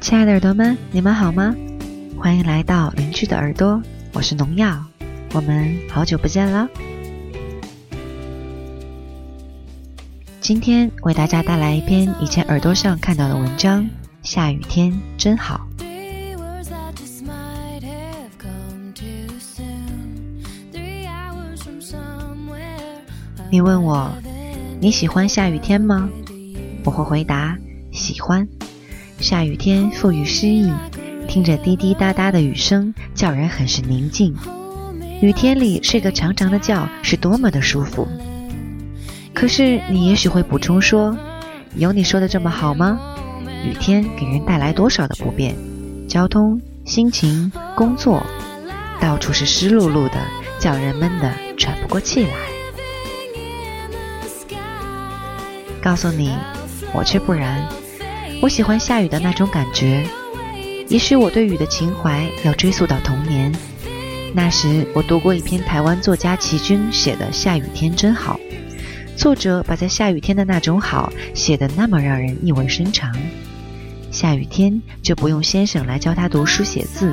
亲爱的耳朵们，你们好吗？欢迎来到邻居的耳朵，我是农药，我们好久不见了。今天为大家带来一篇以前耳朵上看到的文章，下雨天真好。你问我你喜欢下雨天吗？我会回答喜欢。下雨天赋予诗意，听着滴滴答答的雨声，叫人很是宁静。雨天里睡个长长的觉，是多么的舒服。可是你也许会补充说：“有你说的这么好吗？雨天给人带来多少的不便？交通、心情、工作，到处是湿漉漉的，叫人闷得喘不过气来。”告诉你，我却不然。我喜欢下雨的那种感觉。也许我对雨的情怀要追溯到童年。那时我读过一篇台湾作家齐君写的《下雨天真好》，作者把在下雨天的那种好写得那么让人意味深长。下雨天就不用先生来教他读书写字，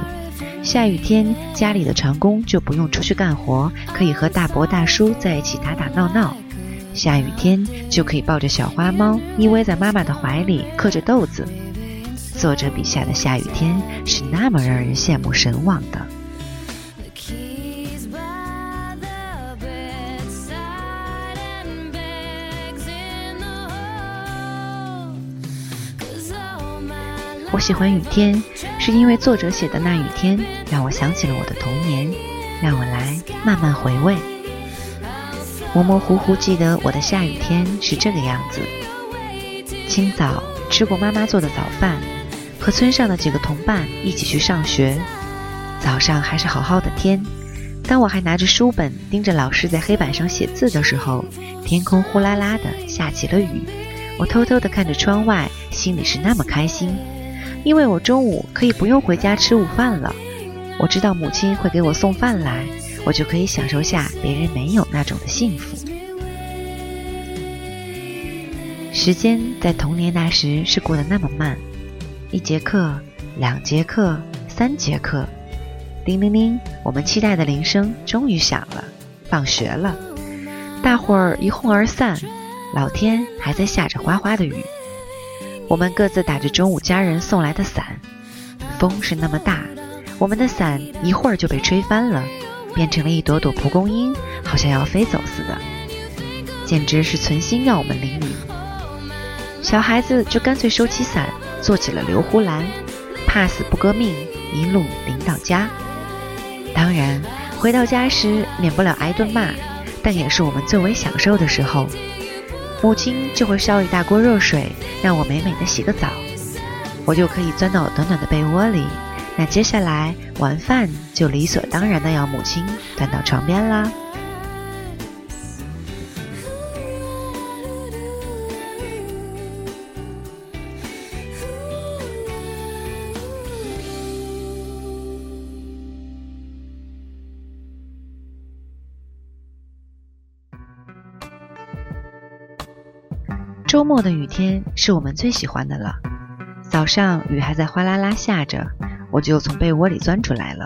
下雨天家里的长工就不用出去干活，可以和大伯大叔在一起打打闹闹。下雨天就可以抱着小花猫依偎在妈妈的怀里嗑着豆子。作者笔下的下雨天是那么让人羡慕神往的。我喜欢雨天，是因为作者写的那雨天让我想起了我的童年，让我来慢慢回味。模模糊糊记得我的下雨天是这个样子：清早吃过妈妈做的早饭，和村上的几个同伴一起去上学。早上还是好好的天，当我还拿着书本盯着老师在黑板上写字的时候，天空呼啦啦的下起了雨。我偷偷地看着窗外，心里是那么开心，因为我中午可以不用回家吃午饭了。我知道母亲会给我送饭来。我就可以享受下别人没有那种的幸福。时间在童年那时是过得那么慢，一节课、两节课、三节课，叮铃铃，我们期待的铃声终于响了，放学了，大伙儿一哄而散，老天还在下着哗哗的雨，我们各自打着中午家人送来的伞，风是那么大，我们的伞一会儿就被吹翻了。变成了一朵朵蒲公英，好像要飞走似的，简直是存心要我们淋雨。小孩子就干脆收起伞，做起了流胡兰，怕死不革命，一路淋到家。当然，回到家时免不了挨顿骂，但也是我们最为享受的时候。母亲就会烧一大锅热水，让我美美的洗个澡，我就可以钻到暖暖的被窝里。那接下来晚饭就理所当然的要母亲端到床边啦。周末的雨天是我们最喜欢的了。早上雨还在哗啦啦下着。我就从被窝里钻出来了，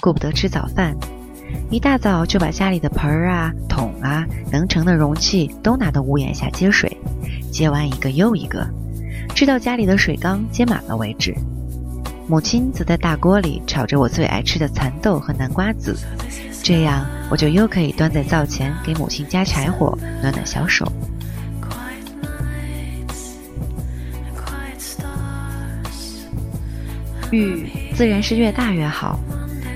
顾不得吃早饭，一大早就把家里的盆儿啊、桶啊、能盛的容器都拿到屋檐下接水，接完一个又一个，直到家里的水缸接满了为止。母亲则在大锅里炒着我最爱吃的蚕豆和南瓜子，这样我就又可以端在灶前给母亲加柴火，暖暖小手。雨自然是越大越好，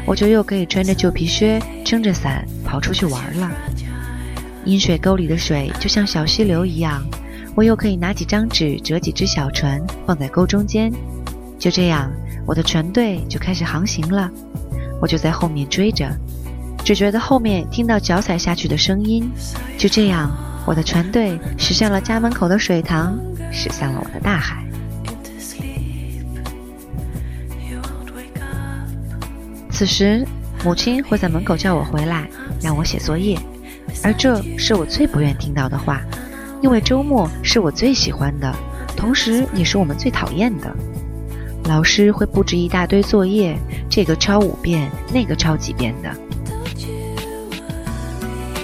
我就又可以穿着旧皮靴，撑着伞跑出去玩了。阴水沟里的水就像小溪流一样，我又可以拿几张纸折几只小船放在沟中间。就这样，我的船队就开始航行了，我就在后面追着，只觉得后面听到脚踩下去的声音。就这样，我的船队驶向了家门口的水塘，驶向了我的大海。此时，母亲会在门口叫我回来，让我写作业，而这是我最不愿听到的话，因为周末是我最喜欢的，同时也是我们最讨厌的。老师会布置一大堆作业，这个抄五遍，那个抄几遍的。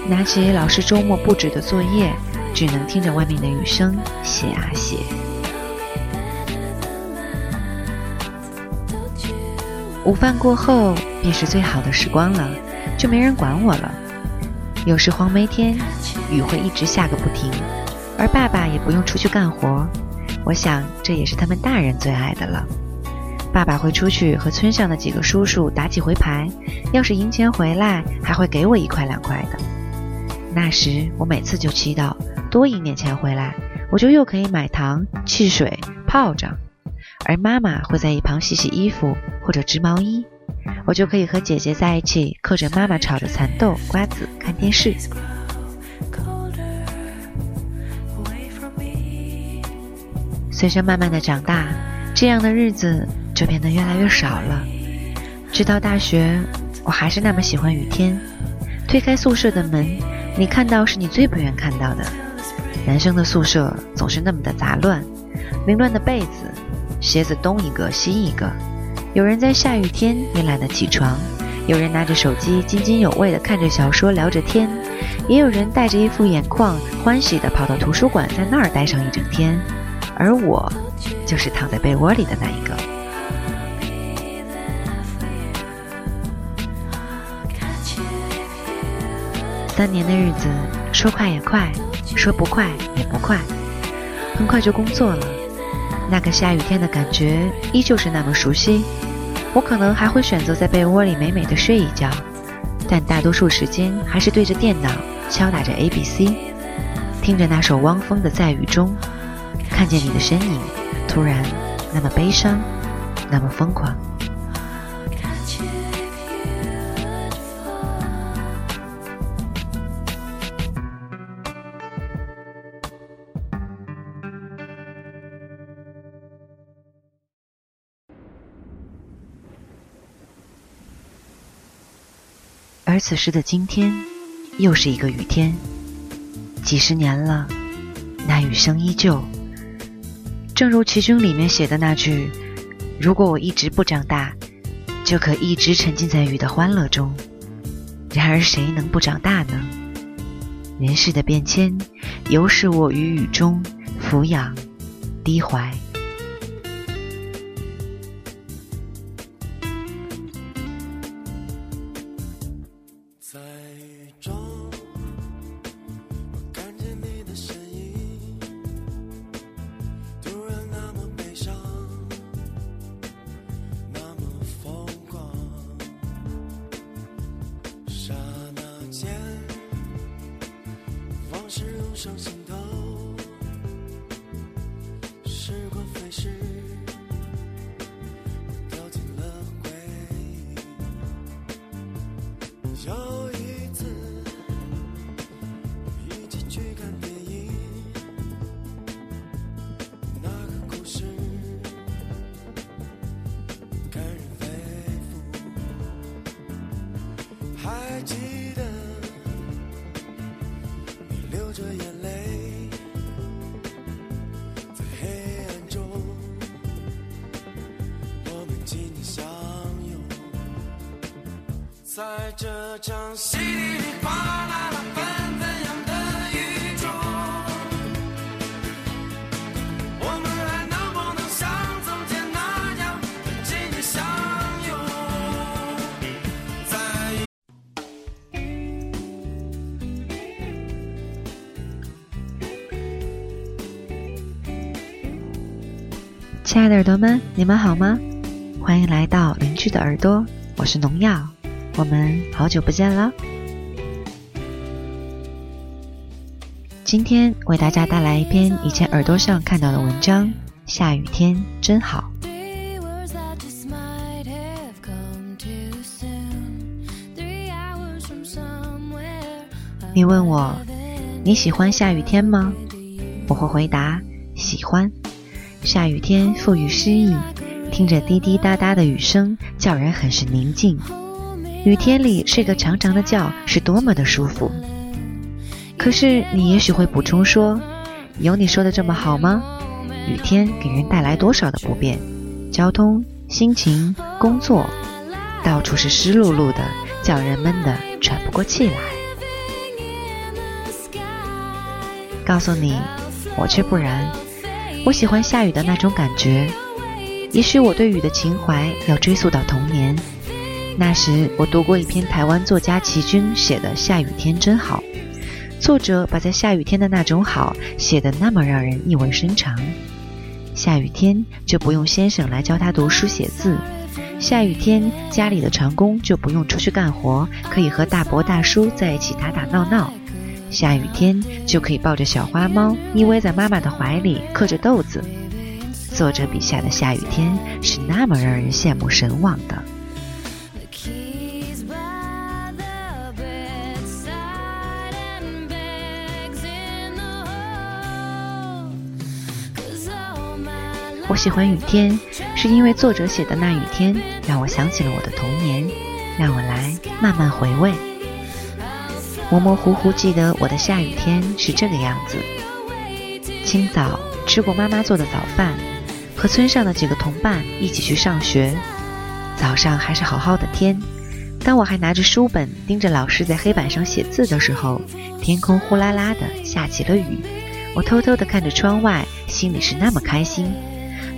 拿起老师周末布置的作业，只能听着外面的雨声写啊写。午饭过后便是最好的时光了，就没人管我了。有时黄梅天，雨会一直下个不停，而爸爸也不用出去干活。我想这也是他们大人最爱的了。爸爸会出去和村上的几个叔叔打几回牌，要是赢钱回来，还会给我一块两块的。那时我每次就祈祷多赢点钱回来，我就又可以买糖、汽水、炮仗。而妈妈会在一旁洗洗衣服或者织毛衣，我就可以和姐姐在一起嗑着妈妈炒的蚕豆、瓜子看电视。随着慢慢的长大，这样的日子就变得越来越少了。直到大学，我还是那么喜欢雨天。推开宿舍的门，你看到是你最不愿看到的。男生的宿舍总是那么的杂乱，凌乱的被子。鞋子东一个西一个，有人在下雨天也懒得起床，有人拿着手机津津有味地看着小说聊着天，也有人带着一副眼眶欢喜地跑到图书馆，在那儿待上一整天。而我，就是躺在被窝里的那一个。三年的日子，说快也快，说不快也不快，很快就工作了。那个下雨天的感觉依旧是那么熟悉，我可能还会选择在被窝里美美的睡一觉，但大多数时间还是对着电脑敲打着 A B C，听着那首汪峰的《在雨中》，看见你的身影，突然那么悲伤，那么疯狂。而此时的今天，又是一个雨天。几十年了，那雨声依旧。正如《奇军》里面写的那句：“如果我一直不长大，就可一直沉浸在雨的欢乐中。”然而，谁能不长大呢？人世的变迁，犹是我于雨中俯仰低怀。有这场稀里哗啦啦纷纷扬的雨中，我们还能不能像从前那样紧紧相拥？在。亲爱的耳朵们，你们好吗？欢迎来到邻居的耳朵，我是农药，我们好久不见了。今天为大家带来一篇以前耳朵上看到的文章，《下雨天真好》。你问我你喜欢下雨天吗？我会回答喜欢。下雨天赋予诗意，听着滴滴答答的雨声，叫人很是宁静。雨天里睡个长长的觉，是多么的舒服。可是你也许会补充说：“有你说的这么好吗？雨天给人带来多少的不便？交通、心情、工作，到处是湿漉漉的，叫人闷得喘不过气来。告诉你，我却不然，我喜欢下雨的那种感觉。也许我对雨的情怀要追溯到童年，那时我读过一篇台湾作家齐君写的《下雨天真好》，作者把在下雨天的那种好写得那么让人意味深长。下雨天就不用先生来教他读书写字，下雨天家里的长工就不用出去干活，可以和大伯大叔在一起打打闹闹。下雨天就可以抱着小花猫依偎在妈妈的怀里嗑着豆子。作者笔下的下雨天是那么让人羡慕神往的。我喜欢雨天，是因为作者写的那雨天让我想起了我的童年，让我来慢慢回味。模模糊糊记得我的下雨天是这个样子：清早吃过妈妈做的早饭。和村上的几个同伴一起去上学，早上还是好好的天。当我还拿着书本盯着老师在黑板上写字的时候，天空呼啦啦的下起了雨。我偷偷的看着窗外，心里是那么开心，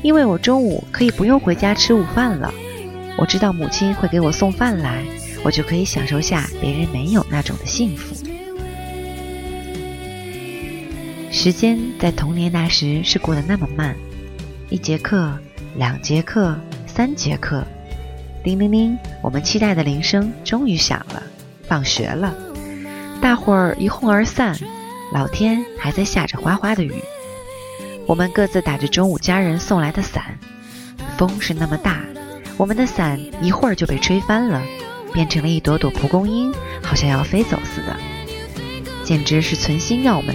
因为我中午可以不用回家吃午饭了。我知道母亲会给我送饭来，我就可以享受下别人没有那种的幸福。时间在童年那时是过得那么慢。一节课，两节课，三节课，叮铃铃，我们期待的铃声终于响了。放学了，大伙儿一哄而散。老天还在下着哗哗的雨，我们各自打着中午家人送来的伞。风是那么大，我们的伞一会儿就被吹翻了，变成了一朵朵蒲公英，好像要飞走似的。简直是存心让我们淋。